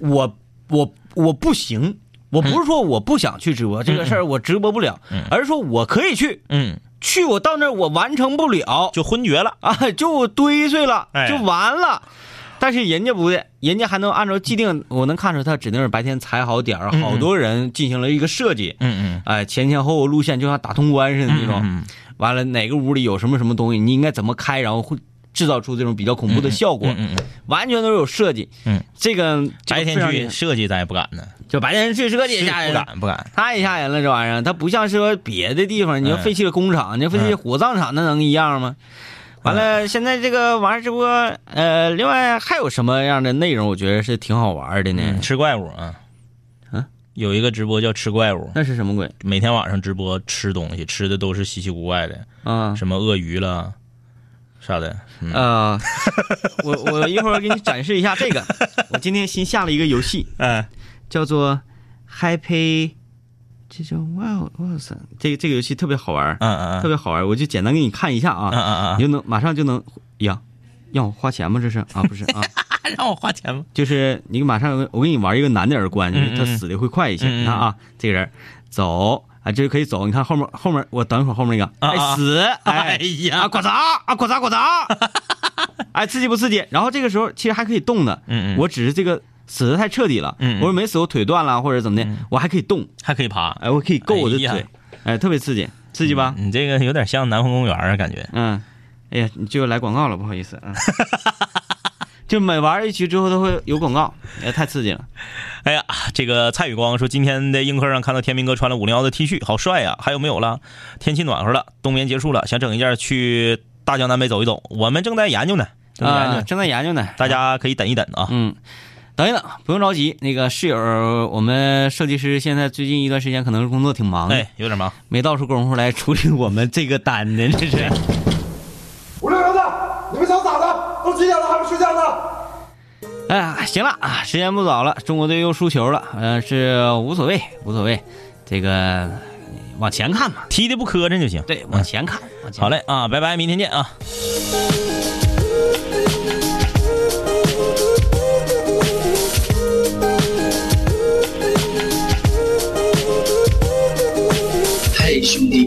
我我我不行。我不是说我不想去直播、这个事儿，我直播不了，而是说我可以去，嗯，去我到那儿我完成不了，就昏厥了。啊，就堆碎了，哎就完了。但是人家不对，人家还能按照既定，我能看出他指定是白天踩好点儿，嗯好多人进行了一个设计，嗯嗯哎，前前后后路线就像打通关似的那种。嗯嗯完了，哪个屋里有什么什么东西，你应该怎么开，然后会制造出这种比较恐怖的效果，嗯嗯嗯，完全都是有设计。嗯，这个这个白天去设计咱也不敢呢，就白天去设计吓人。不，敢不敢。太吓人了，这玩意儿，它不像是说别的地方，你要嗯废弃了工厂，你要废弃火葬场，那能一样吗？完了，现在这个玩儿直播，呃，另外还有什么样的内容？我觉得是挺好玩的呢。嗯，吃怪物啊，嗯，有一个直播叫吃怪物，那是什么鬼？每天晚上直播吃东西，吃的都是稀奇古怪的，啊？什么鳄鱼了，啥的。嗯呃，我我一会儿给你展示一下这个。我今天新下了一个游戏，嗯叫做 Happy，这叫哇哇塞，这个这个游戏特别好玩，嗯嗯特别好玩。我就简单给你看一下啊，嗯嗯你就能马上就能呀，让我花钱吗？这是啊，不是啊，嗯，让我花钱吗？就是你马上我给你玩一个难点的关，就是他死的会快一些。嗯嗯嗯你看啊，这个人走啊，这可以走。你看后面后面，我等一会儿后面那个，哎死，哎哎呀啊，呱嚓啊，呱嚓呱嚓，哎，刺激不刺激？然后这个时候其实还可以动的，嗯嗯我只是这个死的太彻底了，嗯嗯我说没死，我腿断了或者怎么的，我还可以动，还可以爬，哎，我可以够我的腿，哎，特别刺激，刺激吧？你这个有点像南方公园啊，感觉。嗯，哎呀，你就来广告了，不好意思啊。就每玩一局之后都会有广告，哎，太刺激了。哎呀，这个蔡宇光说，今天的映客上看到天明哥穿了五零幺的 T 恤，好帅呀！还有没有了？天气暖和了，冬眠结束了，想整一件去大江南北走一走。我们正在研究呢，正在研究，啊，正在研究呢，大家可以等一等啊。嗯，等一等，不用着急。那个室友，我们设计师现在最近一段时间可能是工作挺忙的，哎，有点忙。没到出功夫来处理我们这个单的，这是。五六零的，你们想咋的？都几点了还不睡觉呢？哎呀，行了啊，时间不早了，中国队又输球了，呃，是无所谓，无所谓，这个往前看嘛，踢的不磕碜就行。对，往前看，往前看好嘞啊，拜拜，明天见啊。嘿，兄弟，